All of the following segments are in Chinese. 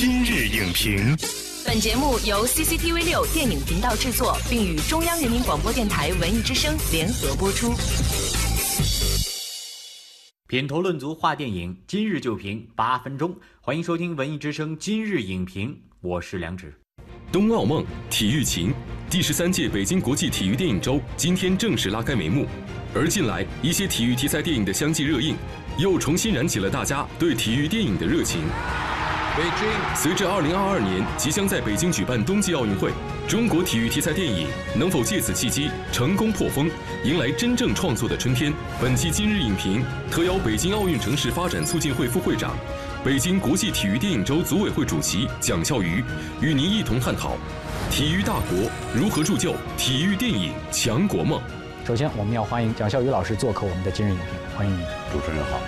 今日影评，本节目由 CCTV 六电影频道制作，并与中央人民广播电台文艺之声联合播出。品头论足话电影，今日就评八分钟。欢迎收听文艺之声今日影评，我是梁植。冬奥梦，体育情，第十三届北京国际体育电影周今天正式拉开帷幕。而近来一些体育题材电影的相继热映，又重新燃起了大家对体育电影的热情。随着2022年即将在北京举办冬季奥运会，中国体育题材电影能否借此契机成功破风，迎来真正创作的春天？本期今日影评特邀北京奥运城市发展促进会副会长、北京国际体育电影周组委会主席蒋孝瑜，与您一同探讨体育大国如何铸就体育电影强国梦。首先，我们要欢迎蒋孝瑜老师做客我们的今日影评，欢迎您。主持人好，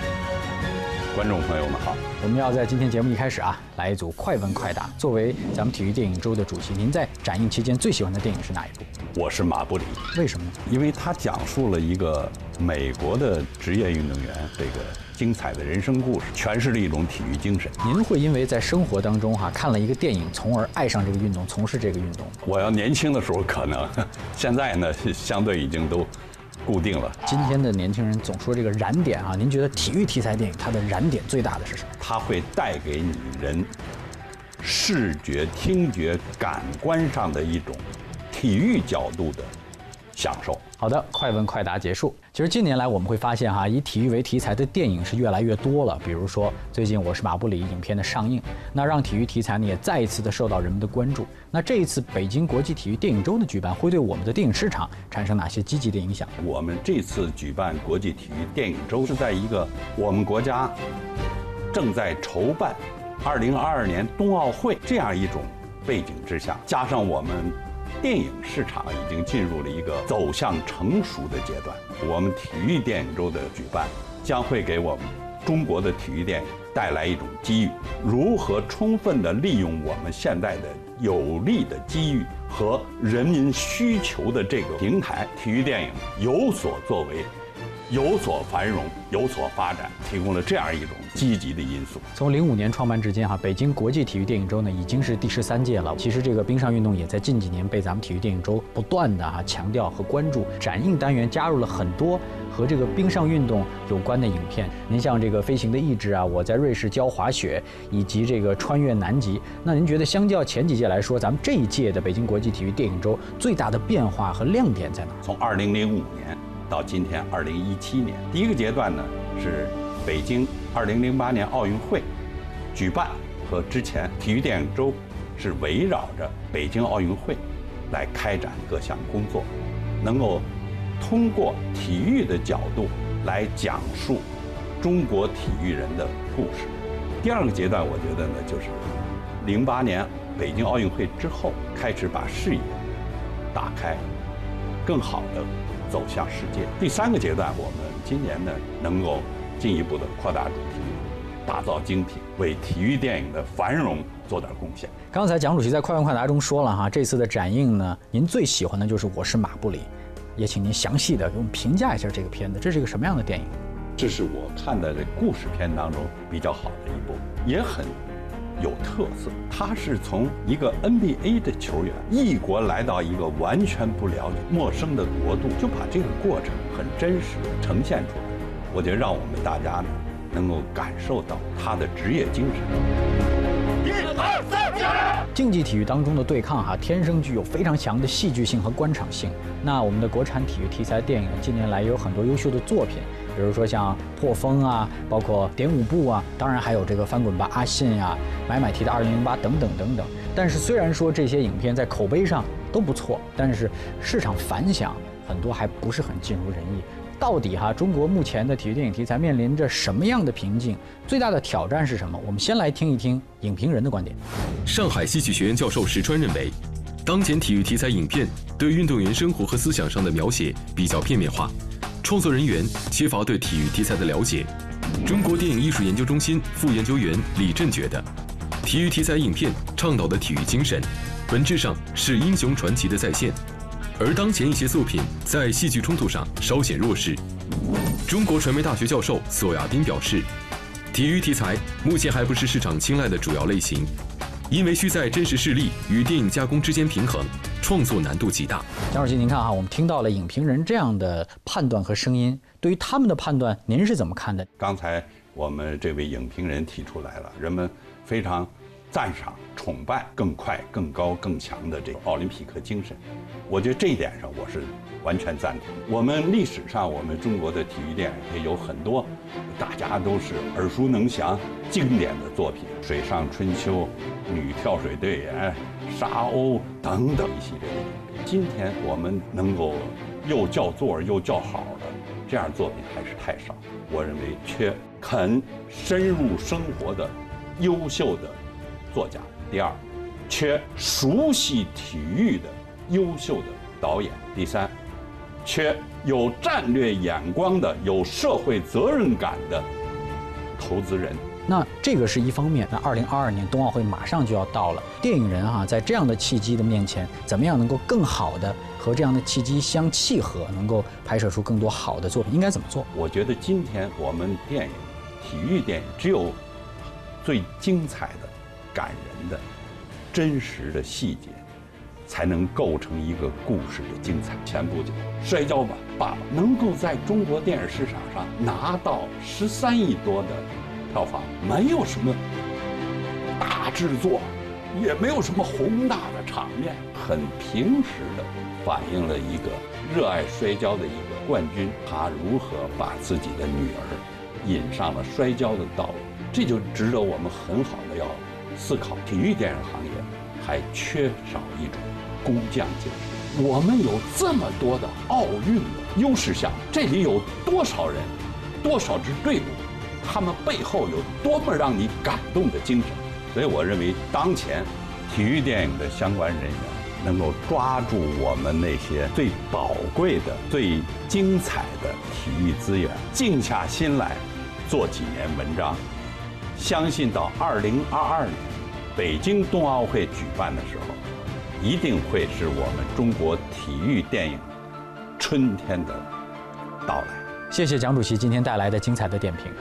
观众朋友们好。我们要在今天节目一开始啊，来一组快问快答。作为咱们体育电影周的主席，您在展映期间最喜欢的电影是哪一部？我是马布里，为什么呢？因为他讲述了一个美国的职业运动员这个精彩的人生故事，诠释了一种体育精神。您会因为在生活当中哈、看了一个电影，从而爱上这个运动，从事这个运动？我要年轻的时候可能，现在呢相对已经都固定了。今天的年轻人总说这个燃点啊，您觉得体育题材电影它的燃点最大的是什么？它会带给你人视觉、听觉、感官上的一种体育角度的享受。好的，快问快答结束。其实近年来我们会发现哈，以体育为题材的电影是越来越多了。比如说最近《我是马布里》影片的上映，那让体育题材呢也再一次的受到人们的关注。那这一次北京国际体育电影周的举办，会对我们的电影市场产生哪些积极的影响？我们这次举办国际体育电影周，是在一个我们国家正在筹办2022年冬奥会这样一种背景之下，加上我们电影市场已经进入了一个走向成熟的阶段，我们体育电影周的举办将会给我们中国的体育电影带来一种机遇。如何充分地利用我们现在的有利的机遇和人民需求的这个平台，体育电影有所作为。有所繁荣，有所发展，提供了这样一种积极的因素。从零五年创办至今哈，北京国际体育电影周呢已经是第十三届了。其实这个冰上运动也在近几年被咱们体育电影周不断的哈强调和关注，展映单元加入了很多和这个冰上运动有关的影片。您像这个飞行的意志啊，我在瑞士教滑雪，以及这个穿越南极。那您觉得相较前几届来说，咱们这一届的北京国际体育电影周最大的变化和亮点在哪？从二零零五年。到今天，二零一七年，第一个阶段呢是北京二零零八年奥运会举办和之前体育电影周是围绕着北京奥运会来开展各项工作，能够通过体育的角度来讲述中国体育人的故事。第二个阶段，我觉得呢就是零八年北京奥运会之后，开始把视野打开，更好的。走向世界。第三个阶段，我们今年呢能够进一步的扩大主题，打造精品，为体育电影的繁荣做点贡献。刚才蒋主席在快问快答中说了哈，这次的展映呢，您最喜欢的就是《我是马布里》，也请您详细的给我们评价一下这个片子，这是一个什么样的电影？这是我看的这故事片当中比较好的一部，也很。有特色，他是从一个 NBA 的球员异国来到一个完全不了解、陌生的国度，就把这个过程很真实的呈现出来。我觉得让我们大家呢能够感受到他的职业精神。一二三，竞技体育当中的对抗哈，天生具有非常强的戏剧性和观赏性。那我们的国产体育题材电影近年来也有很多优秀的作品。比如说像破风啊，包括点舞步啊，当然还有这个翻滚吧阿信呀、买买提的二零零八等等等等。但是虽然说这些影片在口碑上都不错，但是市场反响很多还不是很尽如人意。到底哈，中国目前的体育电影题材面临着什么样的瓶颈？最大的挑战是什么？我们先来听一听影评人的观点。上海戏剧学院教授石川认为，当前体育题材影片对运动员生活和思想上的描写比较片面化。创作人员缺乏对体育题材的了解。中国电影艺术研究中心副研究员李振觉得，体育题材影片倡导的体育精神，本质上是英雄传奇的再现，而当前一些作品在戏剧冲突上稍显弱势。中国传媒大学教授索亚斌表示，体育题材目前还不是市场青睐的主要类型，因为需在真实事例与电影加工之间平衡，创作难度极大。蒋主席，您看哈，我们听到了影评人这样的判断和声音，对于他们的判断，您是怎么看的？刚才我们这位影评人提出来了，人们非常赞赏、崇拜更快、更高、更强的这个奥林匹克精神。我觉得这一点上我是完全赞同。我们历史上，我们中国的体育电影也有很多大家都是耳熟能详、经典的作品，《水上春秋》、女跳水队员、沙鸥等等一系列的。今天我们能够又叫座又叫好的这样作品还是太少。我认为缺肯深入生活的优秀的作家。第二，缺熟悉体育的。优秀的导演，第三，缺有战略眼光的、有社会责任感的投资人。那这个是一方面。那二零二二年冬奥会马上就要到了，电影人哈，在这样的契机的面前，怎么样能够更好的和这样的契机相契合，能够拍摄出更多好的作品？应该怎么做？我觉得今天我们电影、体育电影，只有最精彩的、感人的、真实的细节。才能构成一个故事的精彩。前不久，《摔跤吧，爸爸》能够在中国电影市场上拿到十三亿多的票房，没有什么大制作，也没有什么宏大的场面，很平实的反映了一个热爱摔跤的一个冠军，他如何把自己的女儿引上了摔跤的道路。这就值得我们很好的要思考。体育电影行业还缺少一种。工匠精神，我们有这么多的奥运的优势项，这里有多少人，多少支队伍，他们背后有多么让你感动的精神。所以我认为，当前体育电影的相关人员能够抓住我们那些最宝贵的、最精彩的体育资源，静下心来做几年文章，相信到二零二二年北京冬奥会举办的时候。一定会是我们中国体育电影春天的到来。谢谢蒋主席今天带来的精彩的点评。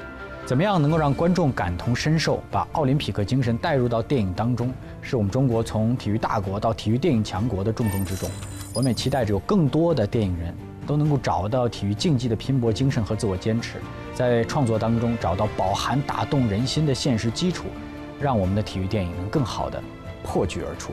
怎么样能够让观众感同身受，把奥林匹克精神带入到电影当中，是我们中国从体育大国到体育电影强国的重中之重。我们也期待着有更多的电影人都能够找到体育竞技的拼搏精神和自我坚持，在创作当中找到饱含打动人心的现实基础，让我们的体育电影能更好的破局而出。